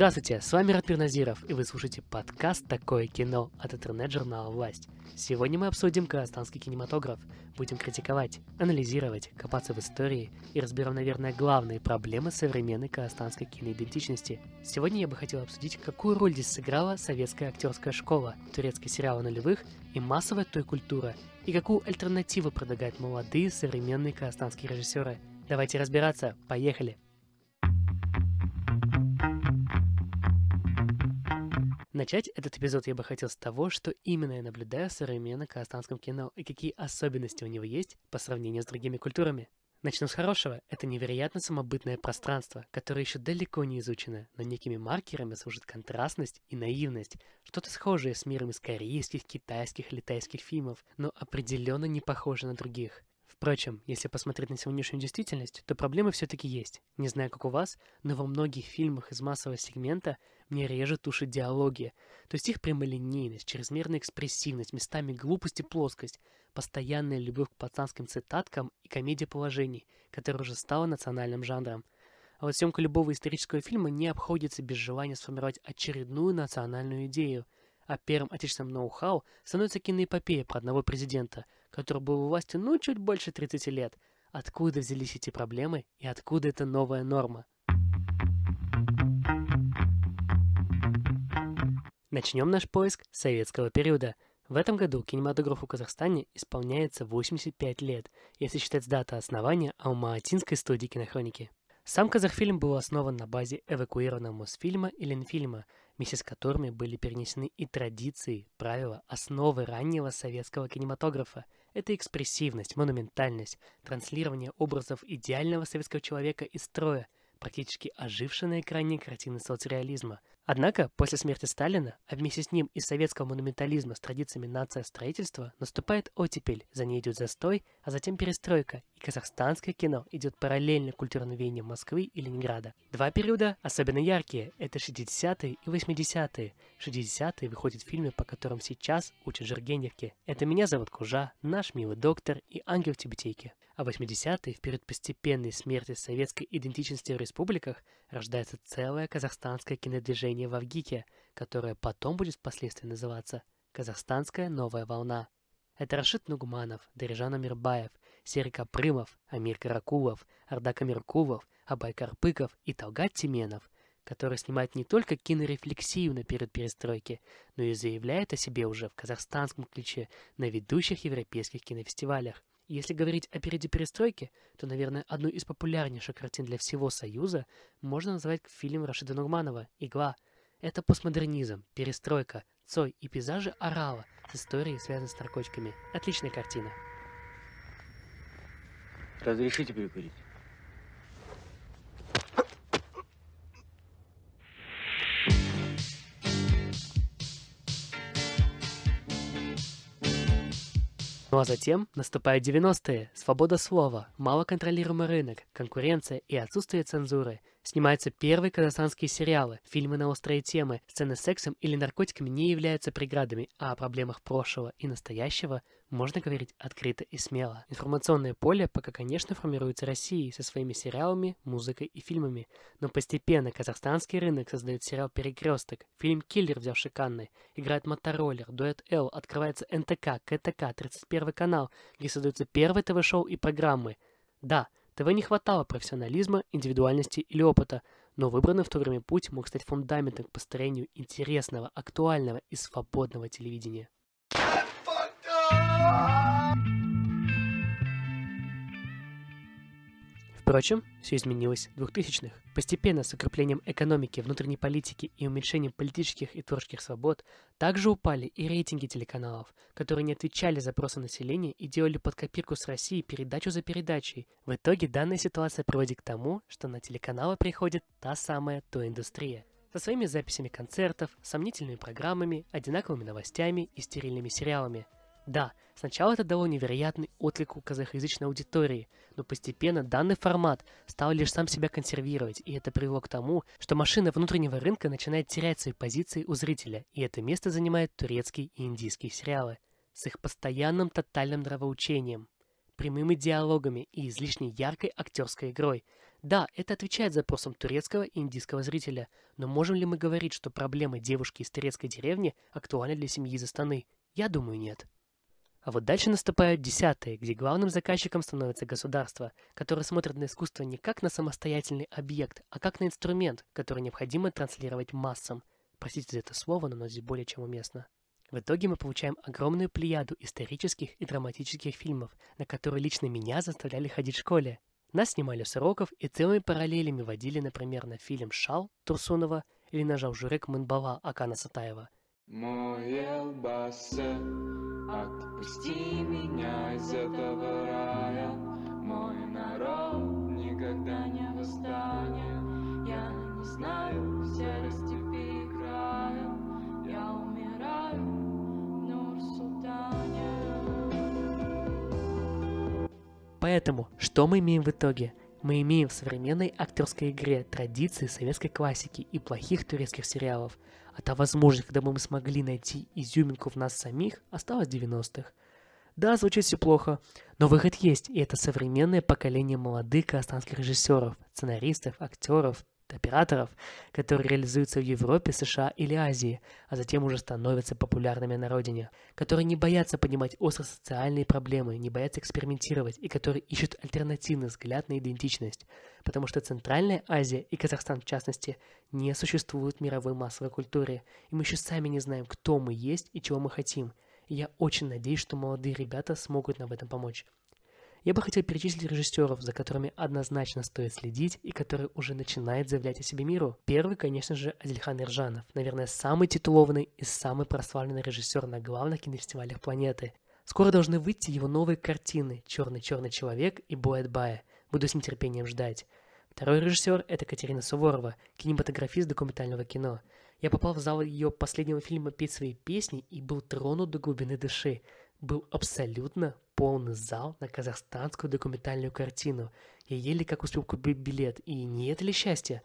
Здравствуйте, с вами Ратмир Назиров, и вы слушаете подкаст «Такое кино» от интернет-журнала «Власть». Сегодня мы обсудим казахстанский кинематограф, будем критиковать, анализировать, копаться в истории и разберем, наверное, главные проблемы современной казахстанской киноидентичности. Сегодня я бы хотел обсудить, какую роль здесь сыграла советская актерская школа, турецкие сериалы нулевых и массовая той культура, и какую альтернативу предлагают молодые современные казахстанские режиссеры. Давайте разбираться, поехали! Начать этот эпизод я бы хотел с того, что именно я наблюдаю в современном казахстанском кино и какие особенности у него есть по сравнению с другими культурами. Начну с хорошего. Это невероятно самобытное пространство, которое еще далеко не изучено, но некими маркерами служит контрастность и наивность, что-то схожее с миром из корейских, китайских, литайских фильмов, но определенно не похоже на других. Впрочем, если посмотреть на сегодняшнюю действительность, то проблемы все-таки есть. Не знаю, как у вас, но во многих фильмах из массового сегмента мне режет уши диалоги. То есть их прямолинейность, чрезмерная экспрессивность, местами глупость и плоскость, постоянная любовь к пацанским цитаткам и комедия положений, которая уже стала национальным жанром. А вот съемка любого исторического фильма не обходится без желания сформировать очередную национальную идею – а первым отечественным ноу-хау становится киноэпопея про одного президента, который был у власти ну чуть больше 30 лет. Откуда взялись эти проблемы и откуда эта новая норма? Начнем наш поиск советского периода. В этом году кинематографу в Казахстане исполняется 85 лет, если считать с даты основания Алма-Атинской студии кинохроники. Сам Казахфильм был основан на базе эвакуированного Мосфильма и Ленфильма, вместе с которыми были перенесены и традиции, правила, основы раннего советского кинематографа. Это экспрессивность, монументальность, транслирование образов идеального советского человека из строя, практически ожившие на экране картины соцреализма, Однако, после смерти Сталина, а вместе с ним и советского монументализма с традициями нация строительства, наступает оттепель, за ней идет застой, а затем перестройка, и казахстанское кино идет параллельно культурным веяниям Москвы и Ленинграда. Два периода особенно яркие – это 60-е и 80-е. 60-е выходят фильмы, по которым сейчас учат Жиргеневки. Это «Меня зовут Кужа», «Наш милый доктор» и «Ангел в тюбетейке». А 80-е, в период постепенной смерти советской идентичности в республиках, рождается целое казахстанское кинодвижение в Авгике, которое потом будет впоследствии называться «Казахстанская новая волна». Это Рашид Нугманов, Дорижан Амирбаев, Серый Капрымов, Амир Каракулов, Ардак Амиркулов, Абай Карпыков и Талгат Тименов, которые снимают не только кинорефлексивно перед перестройки, но и заявляют о себе уже в казахстанском ключе на ведущих европейских кинофестивалях. Если говорить о периоде перестройки, то, наверное, одну из популярнейших картин для всего Союза можно назвать фильм Рашида Нурманова «Игла». Это постмодернизм, перестройка, Цой и пейзажи Орала с историей, связанной с наркотиками. Отличная картина. Разрешите перекурить? А затем наступают 90-е, свобода слова, малоконтролируемый рынок, конкуренция и отсутствие цензуры. Снимаются первые казахстанские сериалы, фильмы на острые темы, сцены с сексом или наркотиками не являются преградами, а о проблемах прошлого и настоящего можно говорить открыто и смело. Информационное поле пока, конечно, формируется Россией со своими сериалами, музыкой и фильмами, но постепенно казахстанский рынок создает сериал «Перекресток», фильм «Киллер» взявший Канны, играет «Мотороллер», «Дуэт Л», открывается НТК, КТК, 31 канал, где создаются первые ТВ-шоу и программы. Да, ТВ не хватало профессионализма, индивидуальности или опыта, но выбранный в то время путь мог стать фундаментом к построению интересного, актуального и свободного телевидения. Впрочем, все изменилось в 2000-х. Постепенно с укреплением экономики, внутренней политики и уменьшением политических и творческих свобод также упали и рейтинги телеканалов, которые не отвечали запросы населения и делали под копирку с Россией передачу за передачей. В итоге данная ситуация приводит к тому, что на телеканалы приходит та самая то индустрия со своими записями концертов, сомнительными программами, одинаковыми новостями и стерильными сериалами – да, сначала это дало невероятный отклик у казахоязычной аудитории, но постепенно данный формат стал лишь сам себя консервировать, и это привело к тому, что машина внутреннего рынка начинает терять свои позиции у зрителя, и это место занимают турецкие и индийские сериалы с их постоянным тотальным нравоучением, прямыми диалогами и излишне яркой актерской игрой. Да, это отвечает запросам турецкого и индийского зрителя, но можем ли мы говорить, что проблемы девушки из турецкой деревни актуальны для семьи из Астаны? Я думаю, нет. А вот дальше наступают десятые, где главным заказчиком становится государство, которое смотрит на искусство не как на самостоятельный объект, а как на инструмент, который необходимо транслировать массам. Простите за это слово, но оно здесь более чем уместно. В итоге мы получаем огромную плеяду исторических и драматических фильмов, на которые лично меня заставляли ходить в школе. Нас снимали с уроков и целыми параллелями водили, например, на фильм «Шал» Турсунова или на «Жаужурек Мынбала» Акана Сатаева. Мой Элбасе, отпусти меня из этого рая, мой народ никогда не восстанет, я не знаю серости в края, я умираю в Нур-Султане. Поэтому, что мы имеем в итоге? Мы имеем в современной актерской игре традиции советской классики и плохих турецких сериалов, а та возможность, когда бы мы смогли найти изюминку в нас самих, осталась в 90-х. Да, звучит все плохо, но выход есть, и это современное поколение молодых казахстанских режиссеров, сценаристов, актеров, операторов, которые реализуются в Европе, США или Азии, а затем уже становятся популярными на родине, которые не боятся поднимать остро социальные проблемы, не боятся экспериментировать и которые ищут альтернативный взгляд на идентичность, потому что Центральная Азия и Казахстан в частности не существуют в мировой массовой культуре, и мы еще сами не знаем, кто мы есть и чего мы хотим. И я очень надеюсь, что молодые ребята смогут нам в этом помочь. Я бы хотел перечислить режиссеров, за которыми однозначно стоит следить и которые уже начинают заявлять о себе миру. Первый, конечно же, Адильхан Иржанов, наверное, самый титулованный и самый прославленный режиссер на главных кинофестивалях планеты. Скоро должны выйти его новые картины «Черный-черный человек» и «Буэт Бая». Буду с нетерпением ждать. Второй режиссер – это Катерина Суворова, кинематографист документального кино. Я попал в зал ее последнего фильма «Петь свои песни» и был тронут до глубины души был абсолютно полный зал на казахстанскую документальную картину. Я еле как успел купить билет, и не это ли счастье?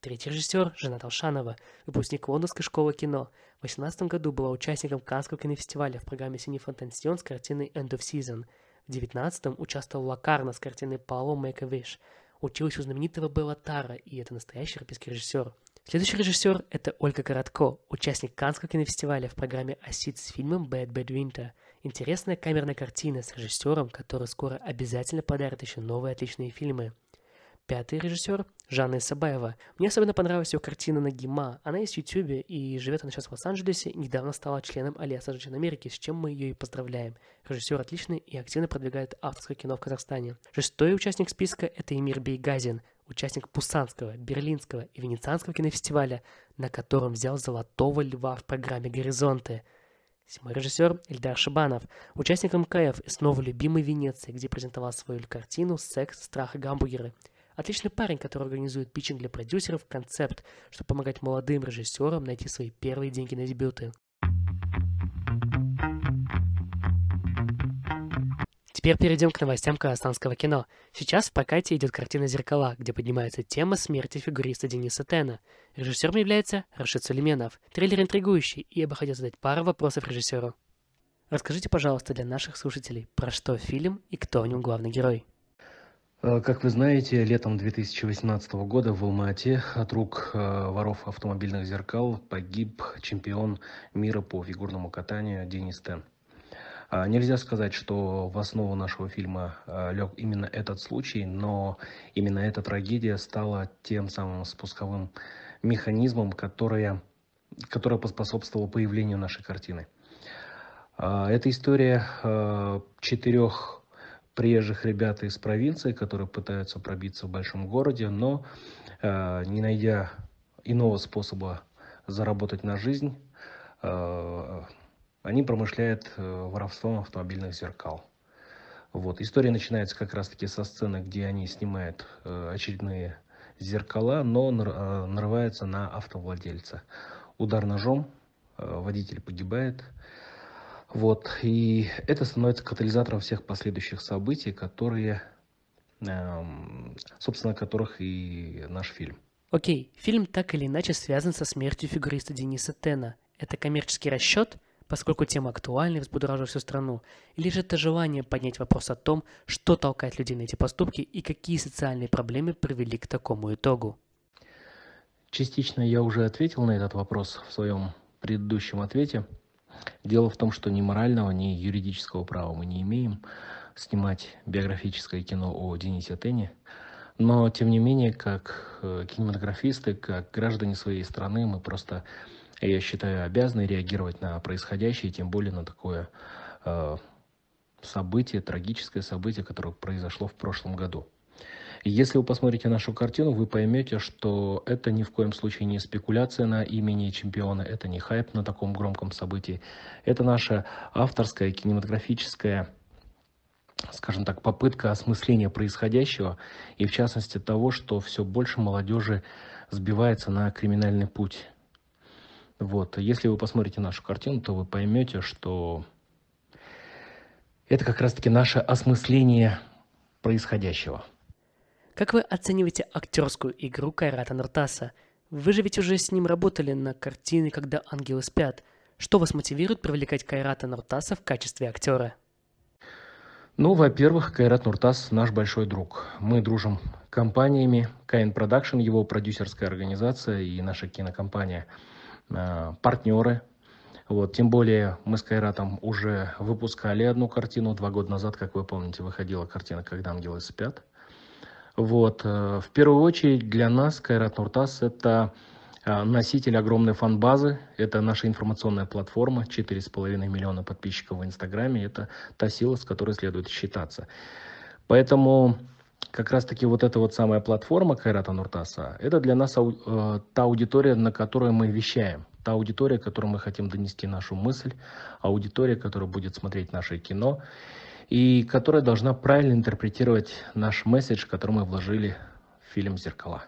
Третий режиссер – Жена Толшанова, выпускник Лондонской школы кино. В 2018 году была участником Каннского кинофестиваля в программе «Синий фантансион» с картиной «End of Season». В 2019 участвовал Лакарна с картиной «Пауло Make a Wish». Училась у знаменитого Белла Тара, и это настоящий европейский режиссер. Следующий режиссер – это Ольга Коротко, участник Каннского кинофестиваля в программе «Осид» с фильмом «Bad Bad Winter». Интересная камерная картина с режиссером, который скоро обязательно подарит еще новые отличные фильмы. Пятый режиссер – Жанна Исабаева. Мне особенно понравилась ее картина «Нагима». Она есть в Ютубе, и живет она сейчас в Лос-Анджелесе, недавно стала членом Альянса женщин Америки, с чем мы ее и поздравляем. Режиссер отличный и активно продвигает авторское кино в Казахстане. Шестой участник списка – это Эмир Бейгазин, участник Пусанского, Берлинского и Венецианского кинофестиваля, на котором взял «Золотого льва» в программе «Горизонты». Седьмой режиссер Эльдар Шибанов, участник МКФ и снова любимый Венеции, где презентовал свою картину «Секс, страх и гамбургеры». Отличный парень, который организует питчинг для продюсеров, концепт, чтобы помогать молодым режиссерам найти свои первые деньги на дебюты. Теперь перейдем к новостям казахстанского кино. Сейчас в прокате идет картина «Зеркала», где поднимается тема смерти фигуриста Дениса Тена. Режиссером является Рашид Сулейменов. Трейлер интригующий, и я бы хотел задать пару вопросов режиссеру. Расскажите, пожалуйста, для наших слушателей, про что фильм и кто в нем главный герой? Э, как вы знаете, летом 2018 года в Алма-Ате от рук э, воров автомобильных зеркал погиб чемпион мира по фигурному катанию Денис Тен. А, нельзя сказать, что в основу нашего фильма э, лег именно этот случай, но именно эта трагедия стала тем самым спусковым механизмом, которое, которое поспособствовало появлению нашей картины. А, это история четырех приезжих ребят из провинции, которые пытаются пробиться в большом городе, но не найдя иного способа заработать на жизнь, они промышляют э, воровством автомобильных зеркал. Вот. История начинается как раз-таки со сцены, где они снимают э, очередные зеркала, но э, нарываются на автовладельца. Удар ножом, водитель погибает, вот. И это становится катализатором всех последующих событий, которые, эм, собственно, которых и наш фильм. Окей, фильм так или иначе связан со смертью фигуриста Дениса Тена. Это коммерческий расчет? Поскольку тема актуальна и взбудоражила всю страну, или же это желание поднять вопрос о том, что толкает людей на эти поступки и какие социальные проблемы привели к такому итогу? Частично я уже ответил на этот вопрос в своем предыдущем ответе. Дело в том, что ни морального, ни юридического права мы не имеем снимать биографическое кино о Денисе Тене. Но, тем не менее, как э, кинематографисты, как граждане своей страны, мы просто, я считаю, обязаны реагировать на происходящее, тем более на такое э, событие, трагическое событие, которое произошло в прошлом году. Если вы посмотрите нашу картину, вы поймете, что это ни в коем случае не спекуляция на имени чемпиона, это не хайп на таком громком событии. Это наша авторская кинематографическая скажем так, попытка осмысления происходящего и, в частности, того, что все больше молодежи сбивается на криминальный путь. Вот. Если вы посмотрите нашу картину, то вы поймете, что это как раз-таки наше осмысление происходящего. Как вы оцениваете актерскую игру Кайрата Нуртаса? Вы же ведь уже с ним работали на картине «Когда ангелы спят». Что вас мотивирует привлекать Кайрата Нуртаса в качестве актера? Ну, во-первых, Кайрат Нуртас наш большой друг. Мы дружим компаниями. KN Production, его продюсерская организация и наша кинокомпания э, партнеры. Вот, тем более мы с Кайратом уже выпускали одну картину. Два года назад, как вы помните, выходила картина «Когда ангелы спят». Вот, э, в первую очередь для нас Кайрат Нуртас – это а, носитель огромной фан-базы. Это наша информационная платформа, 4,5 миллиона подписчиков в Инстаграме. Это та сила, с которой следует считаться. Поэтому как раз-таки вот эта вот самая платформа Кайрата Нуртаса, это для нас э, та аудитория, на которой мы вещаем. Та аудитория, которой мы хотим донести нашу мысль, аудитория, которая будет смотреть наше кино и которая должна правильно интерпретировать наш месседж, который мы вложили в фильм «Зеркала».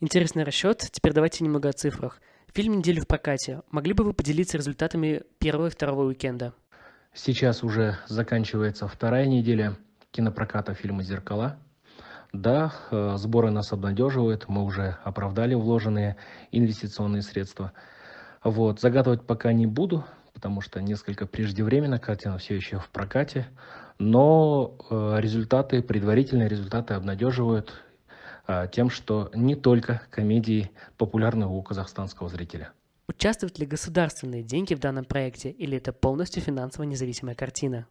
Интересный расчет. Теперь давайте немного о цифрах. Фильм неделю в прокате. Могли бы вы поделиться результатами первого и второго уикенда? Сейчас уже заканчивается вторая неделя кинопроката фильма «Зеркала». Да, э, сборы нас обнадеживают, мы уже оправдали вложенные инвестиционные средства. Вот, загадывать пока не буду, потому что несколько преждевременно, картина все еще в прокате, но э, результаты, предварительные результаты обнадеживают, тем, что не только комедии популярны у казахстанского зрителя. Участвуют ли государственные деньги в данном проекте или это полностью финансово независимая картина?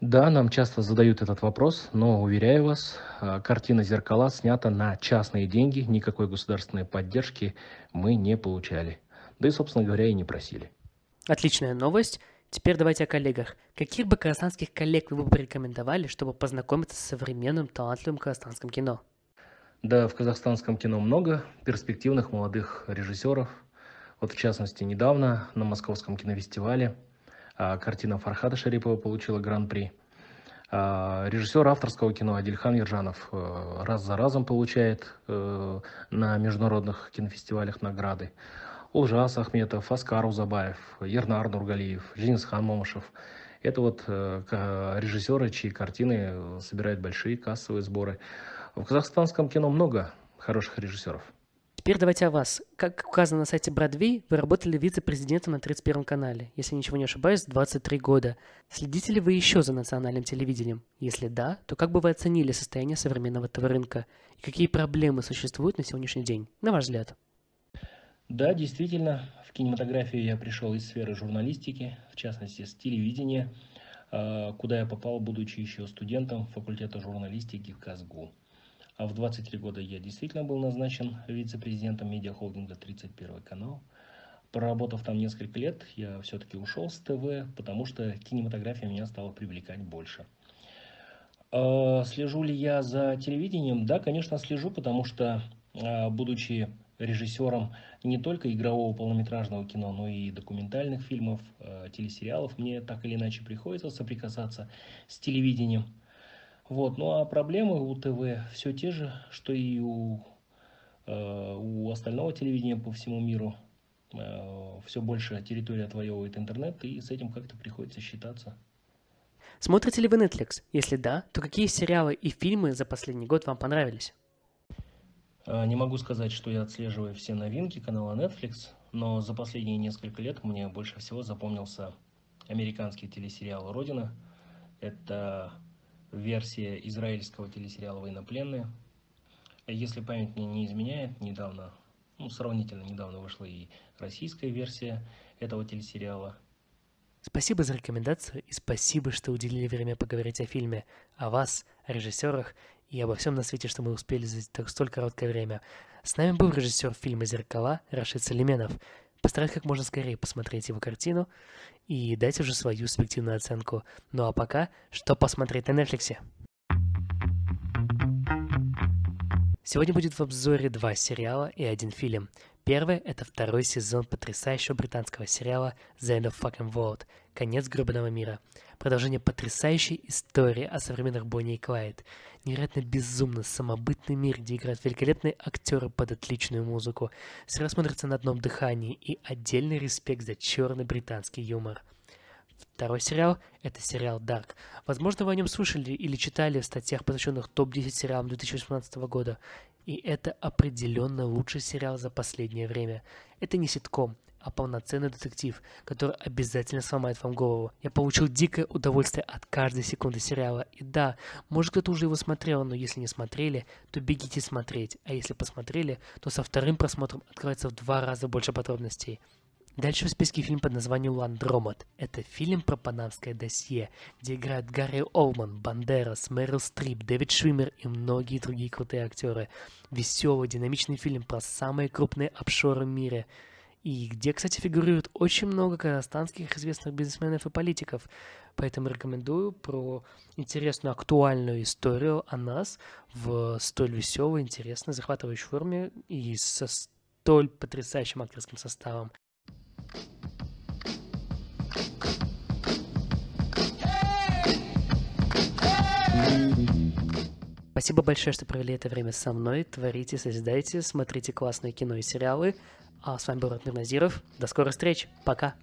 Да, нам часто задают этот вопрос, но уверяю вас, а, картина «Зеркала» снята на частные деньги, никакой государственной поддержки мы не получали. Да и, собственно говоря, и не просили. Отличная новость. Теперь давайте о коллегах. Каких бы казахстанских коллег вы бы порекомендовали, чтобы познакомиться с современным талантливым казахстанским кино? Да, в казахстанском кино много перспективных молодых режиссеров. Вот в частности, недавно на Московском кинофестивале а, картина Фархада Шарипова получила гран-при. А, режиссер авторского кино Адильхан Ержанов а, раз за разом получает а, на международных кинофестивалях награды. Улжас Ахметов, Аскар Узабаев, Ернар Нургалиев, Женисхан Момышев. Это вот э, режиссеры, чьи картины собирают большие кассовые сборы. В казахстанском кино много хороших режиссеров. Теперь давайте о вас. Как указано на сайте Бродвей, вы работали вице-президентом на 31 канале, если ничего не ошибаюсь, 23 года. Следите ли вы еще за национальным телевидением? Если да, то как бы вы оценили состояние современного ТВ-рынка? И какие проблемы существуют на сегодняшний день, на ваш взгляд? Да, действительно, в кинематографию я пришел из сферы журналистики, в частности, с телевидения, а, куда я попал, будучи еще студентом факультета журналистики в КАЗГУ. А в 23 года я действительно был назначен вице-президентом медиахолдинга 31 канал. Проработав там несколько лет, я все-таки ушел с ТВ, потому что кинематография меня стала привлекать больше. А, слежу ли я за телевидением? Да, конечно, слежу, потому что, а, будучи режиссером не только игрового полнометражного кино, но и документальных фильмов, а, телесериалов, мне так или иначе приходится соприкасаться с телевидением. Вот. Ну а проблемы у ТВ все те же, что и у, э, у остального телевидения по всему миру. Э, все больше территория отвоевывает интернет, и с этим как-то приходится считаться. Смотрите ли вы Netflix? Если да, то какие сериалы и фильмы за последний год вам понравились? Э, не могу сказать, что я отслеживаю все новинки канала Netflix. но за последние несколько лет мне больше всего запомнился американский телесериал «Родина». Это версия израильского телесериала «Военнопленные». Если память мне не изменяет, недавно, ну, сравнительно недавно вышла и российская версия этого телесериала. Спасибо за рекомендацию и спасибо, что уделили время поговорить о фильме, о вас, о режиссерах и обо всем на свете, что мы успели за так столь короткое время. С нами был режиссер фильма «Зеркала» Рашид Салименов. Постараюсь как можно скорее посмотреть его картину и дать уже свою субъективную оценку. Ну а пока, что посмотреть на Netflix? Сегодня будет в обзоре два сериала и один фильм. Первый — это второй сезон потрясающего британского сериала The End of Fucking World — Конец гробаного мира. Продолжение потрясающей истории о современных Бонни и Клайд. Невероятно безумно самобытный мир, где играют великолепные актеры под отличную музыку. Сериал смотрится на одном дыхании и отдельный респект за черный британский юмор. Второй сериал — это сериал Dark. Возможно, вы о нем слышали или читали в статьях, посвященных топ-10 сериалам 2018 года. И это определенно лучший сериал за последнее время. Это не ситком, а полноценный детектив, который обязательно сломает вам голову. Я получил дикое удовольствие от каждой секунды сериала. И да, может кто-то уже его смотрел, но если не смотрели, то бегите смотреть. А если посмотрели, то со вторым просмотром открывается в два раза больше подробностей. Дальше в списке фильм под названием «Ландромат». Это фильм про панамское досье, где играют Гарри Олман, Бандерас, Мэрил Стрип, Дэвид Швиммер и многие другие крутые актеры. Веселый, динамичный фильм про самые крупные офшоры в мире. И где, кстати, фигурирует очень много казахстанских известных бизнесменов и политиков. Поэтому рекомендую про интересную, актуальную историю о нас в столь веселой, интересной, захватывающей форме и со столь потрясающим актерским составом. Спасибо большое, что провели это время со мной. Творите, созидайте, смотрите классные кино и сериалы. А с вами был Ратмир Назиров. До скорых встреч. Пока.